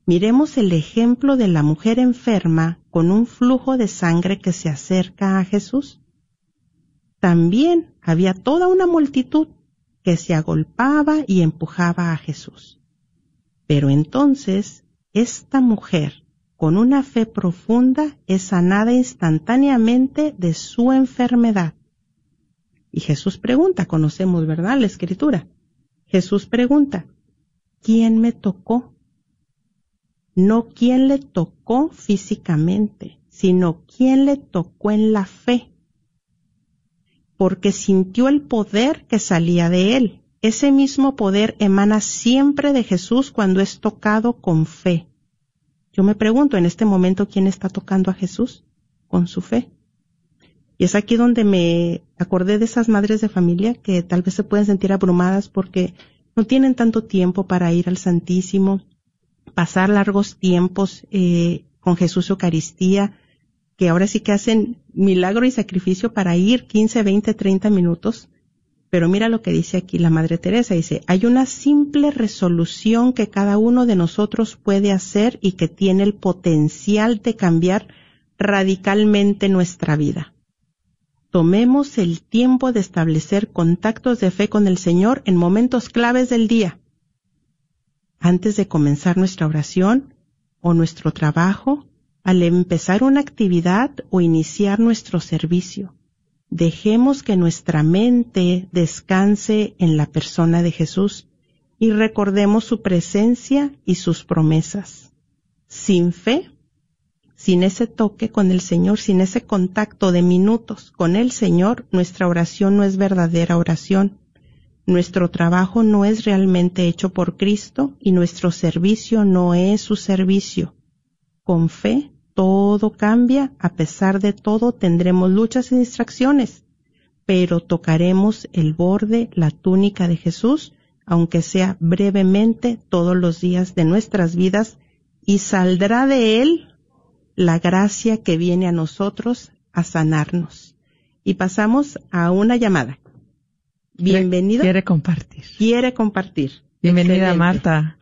Speaker 2: Miremos el ejemplo de la mujer enferma con un flujo de sangre que se acerca a Jesús. También había toda una multitud que se agolpaba y empujaba a Jesús. Pero entonces esta mujer con una fe profunda es sanada instantáneamente de su enfermedad. Y Jesús pregunta, conocemos, ¿verdad? La escritura. Jesús pregunta, ¿quién me tocó? No quién le tocó físicamente, sino quién le tocó en la fe. Porque sintió el poder que salía de él. Ese mismo poder emana siempre de Jesús cuando es tocado con fe. Yo me pregunto en este momento quién está tocando a Jesús con su fe. Y es aquí donde me acordé de esas madres de familia que tal vez se pueden sentir abrumadas porque no tienen tanto tiempo para ir al Santísimo, pasar largos tiempos eh, con Jesús Eucaristía, que ahora sí que hacen milagro y sacrificio para ir 15, 20, 30 minutos pero mira lo que dice aquí la Madre Teresa, dice, hay una simple resolución que cada uno de nosotros puede hacer y que tiene el potencial de cambiar radicalmente nuestra vida. Tomemos el tiempo de establecer contactos de fe con el Señor en momentos claves del día. Antes de comenzar nuestra oración o nuestro trabajo, al empezar una actividad o iniciar nuestro servicio Dejemos que nuestra mente descanse en la persona de Jesús y recordemos su presencia y sus promesas. Sin fe, sin ese toque con el Señor, sin ese contacto de minutos con el Señor, nuestra oración no es verdadera oración. nuestro trabajo no es realmente hecho por Cristo y nuestro servicio no es su servicio. Con fe todo cambia, a pesar de todo tendremos luchas y distracciones, pero tocaremos el borde, la túnica de Jesús, aunque sea brevemente todos los días de nuestras vidas, y saldrá de él la gracia que viene a nosotros a sanarnos. Y pasamos a una llamada. Bienvenida.
Speaker 4: Quiere compartir.
Speaker 2: Quiere compartir.
Speaker 4: Bienvenida, Excelente. Marta.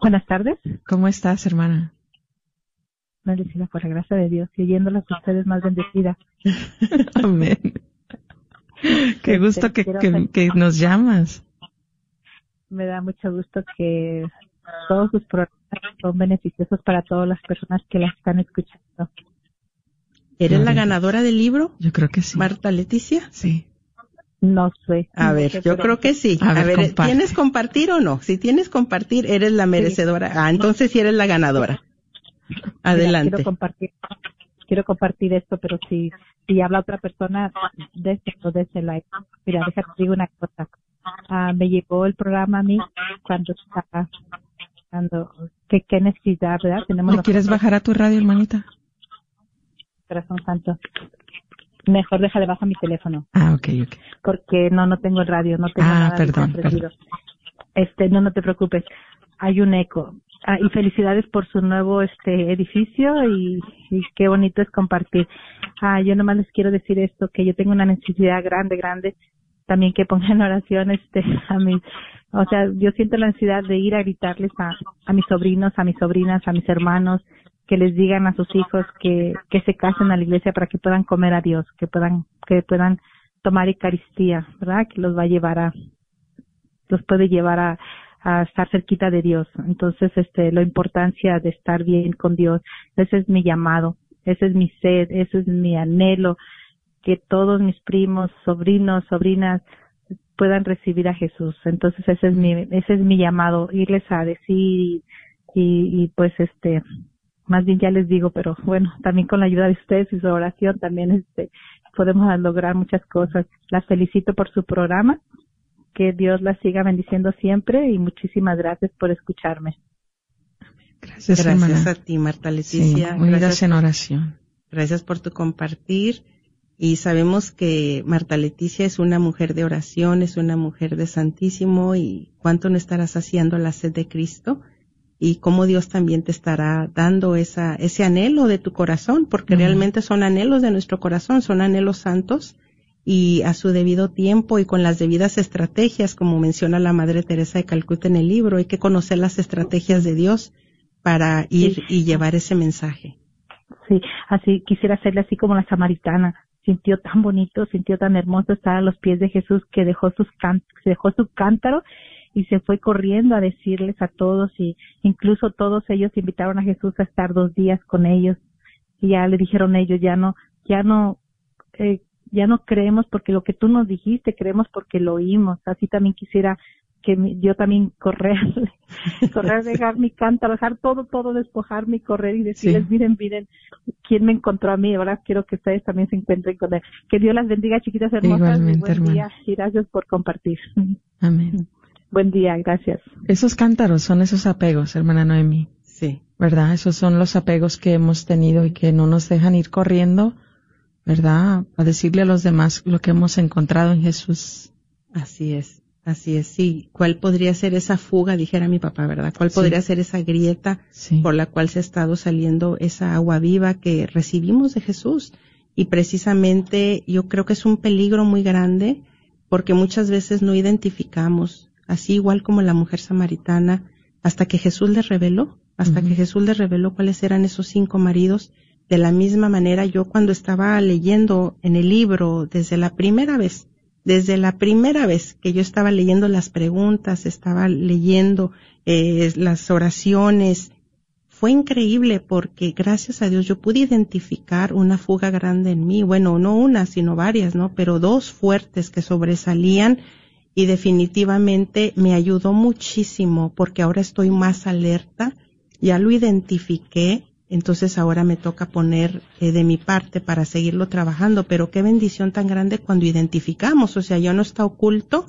Speaker 6: Buenas tardes.
Speaker 4: ¿Cómo estás, hermana?
Speaker 6: Bendecida por la gracia de Dios y oyéndolas a ustedes más bendecida.
Speaker 4: Amén. Qué gusto que, que, que, nos llamas.
Speaker 6: Me da mucho gusto que todos sus programas son beneficiosos para todas las personas que las están escuchando.
Speaker 2: ¿Eres la ganadora del libro?
Speaker 4: Yo creo que sí.
Speaker 2: Marta Leticia.
Speaker 4: Sí.
Speaker 6: No sé.
Speaker 2: A ver, yo creo que sí. A, ver, ¿tienes compartir o no? Si tienes compartir, eres la merecedora. Ah, entonces sí eres la ganadora. Adelante.
Speaker 6: quiero compartir, quiero compartir esto, pero si, si habla otra persona, de esto, de ese like. Mira, déjate digo una cosa. Ah, me llegó el programa a mí cuando estaba cuando qué, qué necesidad, ¿verdad?
Speaker 4: Tenemos quieres bajar a tu radio, hermanita?
Speaker 6: Corazón Santo. Mejor déjale bajo mi teléfono.
Speaker 4: Ah, ok, ok.
Speaker 6: Porque no, no tengo el radio, no tengo
Speaker 4: ah,
Speaker 6: nada
Speaker 4: perdón, perdón.
Speaker 6: Este, no, no te preocupes. Hay un eco. Ah, y felicidades por su nuevo este edificio y, qué bonito es compartir. Ah, yo nomás les quiero decir esto, que yo tengo una necesidad grande, grande, también que pongan oración este a mis, o sea, yo siento la necesidad de ir a gritarles a, a mis sobrinos, a mis sobrinas, a mis hermanos, que les digan a sus hijos que, que se casen a la iglesia para que puedan comer a Dios, que puedan, que puedan tomar Eucaristía, ¿verdad? Que los va a llevar a, los puede llevar a, a estar cerquita de Dios. Entonces, este, la importancia de estar bien con Dios, ese es mi llamado, ese es mi sed, ese es mi anhelo, que todos mis primos, sobrinos, sobrinas puedan recibir a Jesús. Entonces, ese es mi, ese es mi llamado, irles a decir y, y, pues este, más bien ya les digo, pero bueno, también con la ayuda de ustedes y su oración también este, podemos lograr muchas cosas. Las felicito por su programa, que Dios las siga bendiciendo siempre y muchísimas gracias por escucharme.
Speaker 4: Gracias,
Speaker 2: gracias a ti, Marta Leticia.
Speaker 4: Sí, gracias en oración.
Speaker 2: Gracias por tu compartir. Y sabemos que Marta Leticia es una mujer de oración, es una mujer de Santísimo y cuánto no estarás haciendo la sed de Cristo y cómo Dios también te estará dando esa, ese anhelo de tu corazón, porque uh -huh. realmente son anhelos de nuestro corazón, son anhelos santos y a su debido tiempo y con las debidas estrategias, como menciona la Madre Teresa de Calcuta en el libro, hay que conocer las estrategias de Dios para ir sí. y llevar ese mensaje.
Speaker 6: Sí, así quisiera hacerle así como la samaritana, sintió tan bonito, sintió tan hermoso estar a los pies de Jesús que dejó sus can dejó su cántaro y se fue corriendo a decirles a todos y incluso todos ellos invitaron a Jesús a estar dos días con ellos y ya le dijeron ellos ya no ya no eh, ya no creemos porque lo que tú nos dijiste creemos porque lo oímos así también quisiera que yo también correr correr dejar mi cántaro dejar todo todo despojarme y correr y decirles sí. miren miren quién me encontró a mí ahora quiero que ustedes también se encuentren con él que Dios las bendiga chiquitas hermosas
Speaker 4: Igualmente,
Speaker 6: buen
Speaker 4: hermana.
Speaker 6: día y gracias por compartir
Speaker 4: amén
Speaker 6: Buen día, gracias.
Speaker 4: Esos cántaros son esos apegos, hermana Noemi.
Speaker 2: Sí.
Speaker 4: ¿Verdad? Esos son los apegos que hemos tenido y que no nos dejan ir corriendo, ¿verdad? A decirle a los demás lo que hemos encontrado en Jesús.
Speaker 2: Así es, así es, sí. ¿Cuál podría ser esa fuga, dijera mi papá, ¿verdad? ¿Cuál sí. podría ser esa grieta
Speaker 4: sí.
Speaker 2: por la cual se ha estado saliendo esa agua viva que recibimos de Jesús? Y precisamente yo creo que es un peligro muy grande porque muchas veces no identificamos así igual como la mujer samaritana, hasta que Jesús le reveló, hasta uh -huh. que Jesús le reveló cuáles eran esos cinco maridos. De la misma manera, yo cuando estaba leyendo en el libro, desde la primera vez, desde la primera vez que yo estaba leyendo las preguntas, estaba leyendo eh, las oraciones, fue increíble porque gracias a Dios yo pude identificar una fuga grande en mí, bueno, no una, sino varias, ¿no? Pero dos fuertes que sobresalían y definitivamente me ayudó muchísimo porque ahora estoy más alerta, ya lo identifiqué entonces ahora me toca poner eh, de mi parte para seguirlo trabajando, pero qué bendición tan grande cuando identificamos, o sea, ya no está oculto,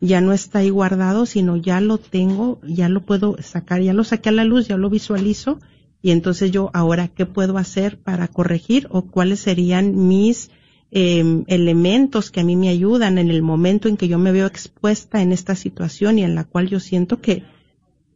Speaker 2: ya no está ahí guardado, sino ya lo tengo, ya lo puedo sacar, ya lo saqué a la luz, ya lo visualizo, y entonces yo ahora qué puedo hacer para corregir o cuáles serían mis eh, elementos que a mí me ayudan en el momento en que yo me veo expuesta en esta situación y en la cual yo siento que,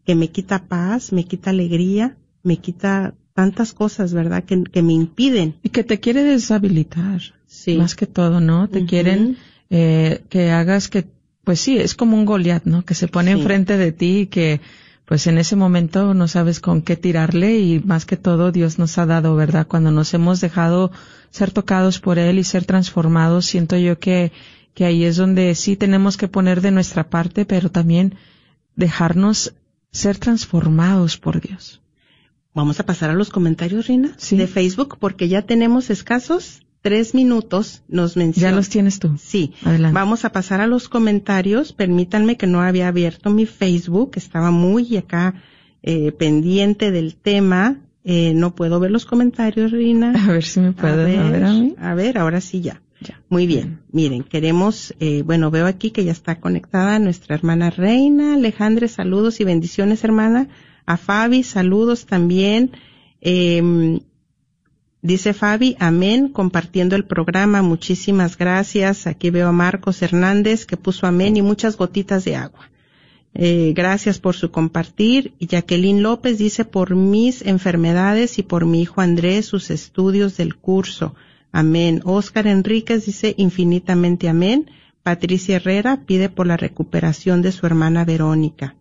Speaker 2: que me quita paz, me quita alegría, me quita tantas cosas, ¿verdad? Que, que me impiden.
Speaker 4: Y que te quiere deshabilitar.
Speaker 2: Sí.
Speaker 4: Más que todo, ¿no? Te quieren eh, que hagas que, pues sí, es como un Goliat, ¿no? Que se pone
Speaker 2: Sí.
Speaker 4: enfrente de ti y que, pues en ese momento no sabes con qué tirarle y más que todo Dios nos ha dado, ¿verdad? Cuando nos hemos dejado ser tocados por Él y ser transformados, siento yo que, que ahí es donde sí tenemos que poner de nuestra parte, pero también dejarnos ser transformados por Dios.
Speaker 2: Vamos a pasar a los comentarios, Rina,
Speaker 4: Sí.
Speaker 2: de Facebook, porque ya tenemos escasos tres minutos, nos
Speaker 4: Ya
Speaker 2: menciona.
Speaker 4: los tienes tú.
Speaker 2: Sí.
Speaker 4: Adelante.
Speaker 2: Vamos a pasar a los comentarios. Permítanme que no había abierto mi Facebook, estaba muy acá eh, pendiente del tema. Eh, no puedo ver los comentarios, Rina.
Speaker 4: A ver si me puedes a ver, a mí.
Speaker 2: a ver, ahora sí ya.
Speaker 4: Ya.
Speaker 2: Muy bien. Miren, queremos, eh, bueno, veo aquí que ya está conectada nuestra hermana Reina. Alejandra, saludos y bendiciones, hermana. A Fabi, saludos también. Eh, dice Fabi, amén, compartiendo el programa. Muchísimas gracias. Aquí veo a Marcos Hernández que puso amén y muchas gotitas de agua. Eh, gracias por su compartir. Y Jacqueline López dice por mis enfermedades y por mi hijo Andrés, sus estudios del curso. Amén. Oscar Enríquez dice infinitamente amén. Patricia Herrera pide por la recuperación de su hermana Verónica.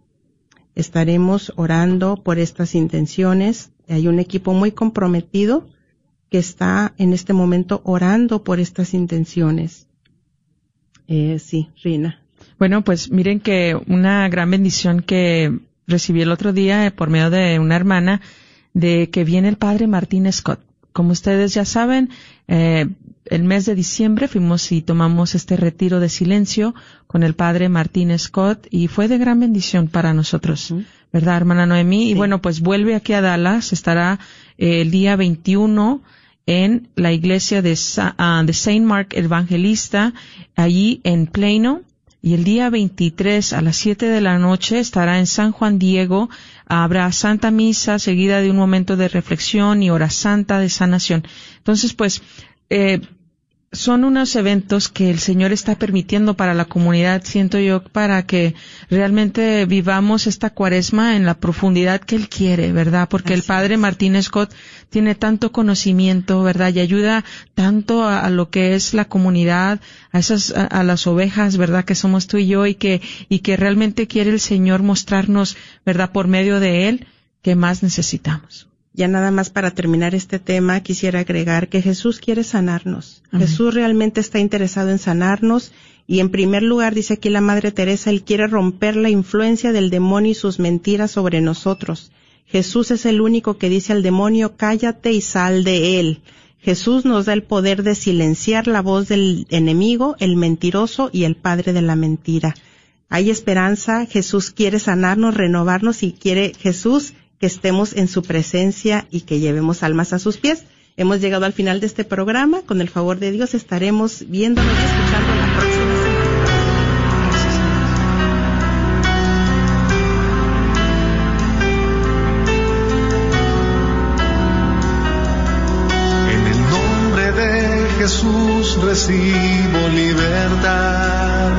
Speaker 2: Estaremos orando por estas intenciones. Hay un equipo muy comprometido que está en este momento orando por estas intenciones. Eh, sí, Rina.
Speaker 4: Bueno, pues miren que una gran bendición que recibí el otro día eh, por medio de una hermana de que viene el padre Martín Scott. Como ustedes ya saben, eh, el mes de diciembre fuimos y tomamos este retiro de silencio con el padre Martín Scott y fue de gran bendición para nosotros. ¿Verdad, hermana Noemí? Y bueno, pues vuelve aquí a Dallas, estará eh, el día 21 en la iglesia de, Sa- ah, de Saint Mark Evangelista, allí en Plano. Y el día 23 a las 7 de la noche estará en San Juan Diego. Habrá Santa Misa seguida de un momento de reflexión y hora santa de sanación. Entonces, pues, eh, son unos eventos que el Señor está permitiendo para la comunidad, siento yo, para que realmente vivamos esta cuaresma en la profundidad que Él quiere, ¿verdad? Porque el Padre
Speaker 2: es.
Speaker 4: Martín Scott tiene tanto conocimiento, ¿verdad? Y ayuda tanto a, a lo que es la comunidad, a esas, a, a las ovejas, ¿verdad? Que somos tú y yo y que, y que realmente quiere el Señor mostrarnos, ¿verdad? Por medio de Él, que más necesitamos.
Speaker 2: Ya nada más para terminar este tema, quisiera agregar que Jesús quiere sanarnos.
Speaker 4: Amén.
Speaker 2: Jesús realmente está interesado en sanarnos y en primer lugar, dice aquí la Madre Teresa, Él quiere romper la influencia del demonio y sus mentiras sobre nosotros. Jesús es el único que dice al demonio, cállate y sal de él. Jesús nos da el poder de silenciar la voz del enemigo, el mentiroso y el padre de la mentira. Hay esperanza, Jesús quiere sanarnos, renovarnos y quiere Jesús que estemos en su presencia y que llevemos almas a sus pies. Hemos llegado al final de este programa. Con el favor de Dios estaremos viéndonos y escuchando la próxima semana.
Speaker 1: Jesús recibo libertad.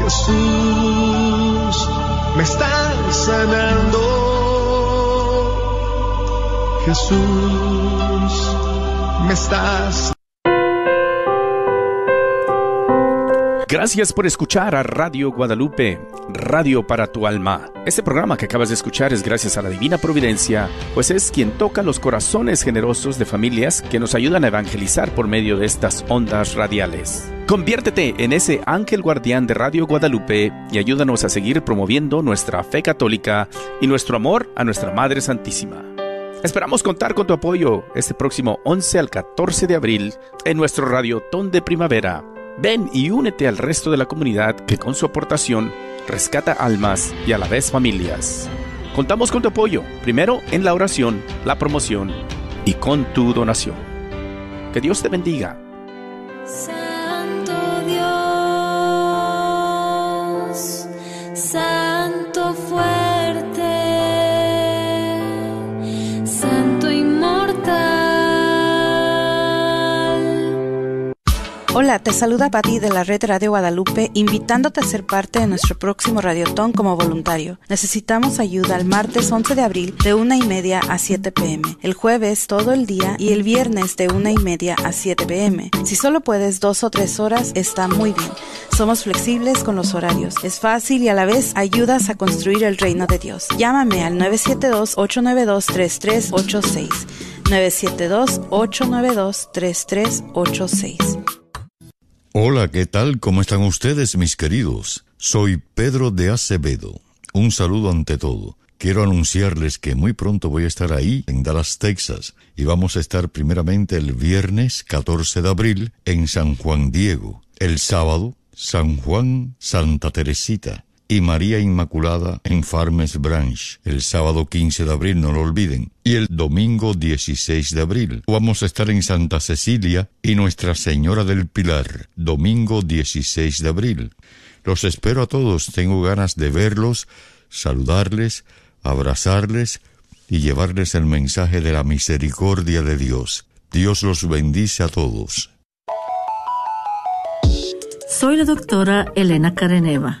Speaker 1: Jesús, me estás sanando. Jesús, me estás
Speaker 7: Gracias por escuchar a Radio Guadalupe, Radio para tu alma. Este programa que acabas de escuchar es gracias a la Divina Providencia, pues es quien toca los corazones generosos de familias que nos ayudan a evangelizar por medio de estas ondas radiales. Conviértete en ese ángel guardián de Radio Guadalupe y ayúdanos a seguir promoviendo nuestra fe católica y nuestro amor a nuestra Madre Santísima. Esperamos contar con tu apoyo este próximo 11 al 14 de abril en nuestro Radio Ton de Primavera Ven y únete al resto de la comunidad que con su aportación rescata almas y a la vez familias. Contamos con tu apoyo, primero en la oración, la promoción y con tu donación. Que Dios te bendiga.
Speaker 8: Santo
Speaker 9: Hola, te saluda Patti de la Red Radio Guadalupe, invitándote a ser parte de nuestro próximo Radiotón como voluntario. Necesitamos ayuda el martes 11 de abril de una y media a 7 pm, el jueves todo el día y el viernes de una y media a 7 pm. Si solo puedes dos o tres horas, está muy bien. Somos flexibles con los horarios. Es fácil y a la vez ayudas a construir el reino de Dios. Llámame al 972-892-3386. 972-892-3386.
Speaker 10: Hola, ¿qué tal? ¿Cómo están ustedes, mis queridos? Soy Pedro de Acevedo. Un saludo ante todo. Quiero anunciarles que muy pronto voy a estar ahí, en Dallas, Texas, y vamos a estar primeramente el viernes 14 de abril en San Juan Diego, el sábado San Juan Santa Teresita y María Inmaculada en Farmers Branch, el sábado 15 de abril, no lo olviden, y el domingo 16 de abril. Vamos a estar en Santa Cecilia y Nuestra Señora del Pilar, domingo 16 de abril. Los espero a todos, tengo ganas de verlos, saludarles, abrazarles y llevarles el mensaje de la misericordia de Dios. Dios los bendice a todos.
Speaker 11: Soy la doctora Elena Careneva,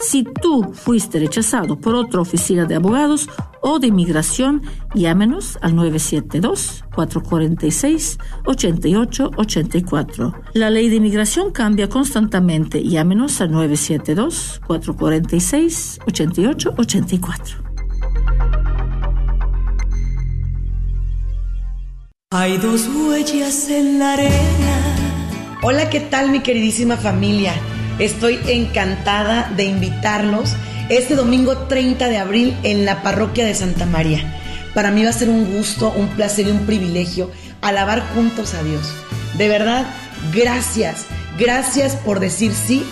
Speaker 11: Si tú fuiste rechazado por otra oficina de abogados o de inmigración, llámenos al 972-446-8884. La ley de inmigración cambia constantemente. Llámenos al 972-446-8884.
Speaker 12: Hay dos huellas en la arena.
Speaker 13: Hola, ¿qué tal mi queridísima familia? Estoy encantada de invitarlos este domingo 30 de abril en la parroquia de Santa María. Para mí va a ser un gusto, un placer y un privilegio alabar juntos a Dios. De verdad, gracias, gracias por decir sí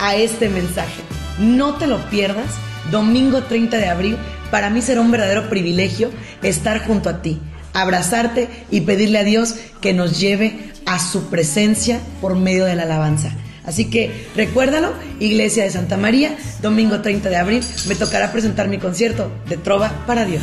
Speaker 13: a este mensaje. No te lo pierdas, domingo 30 de abril, para mí será un verdadero privilegio estar junto a ti, abrazarte y pedirle a Dios que nos lleve a su presencia por medio de la alabanza. Así que recuérdalo, Iglesia de Santa María, domingo 30 de abril, me tocará presentar mi concierto de Trova para Dios.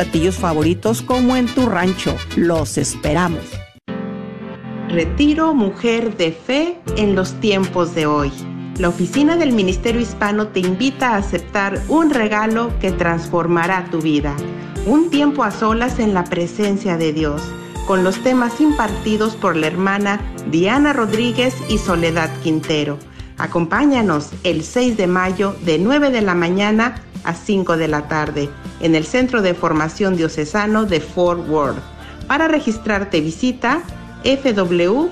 Speaker 2: platillos favoritos como en tu rancho. Los esperamos. Retiro Mujer de Fe en los tiempos de hoy. La oficina del Ministerio Hispano te invita a aceptar un regalo que transformará tu vida. Un tiempo a solas en la presencia de Dios, con los temas impartidos por la hermana Diana Rodríguez y Soledad Quintero. Acompáñanos el 6 de mayo de 9 de la mañana a 5 de la tarde en el Centro de Formación Diocesano de Fort Worth. Para registrarte visita fwdioc.org.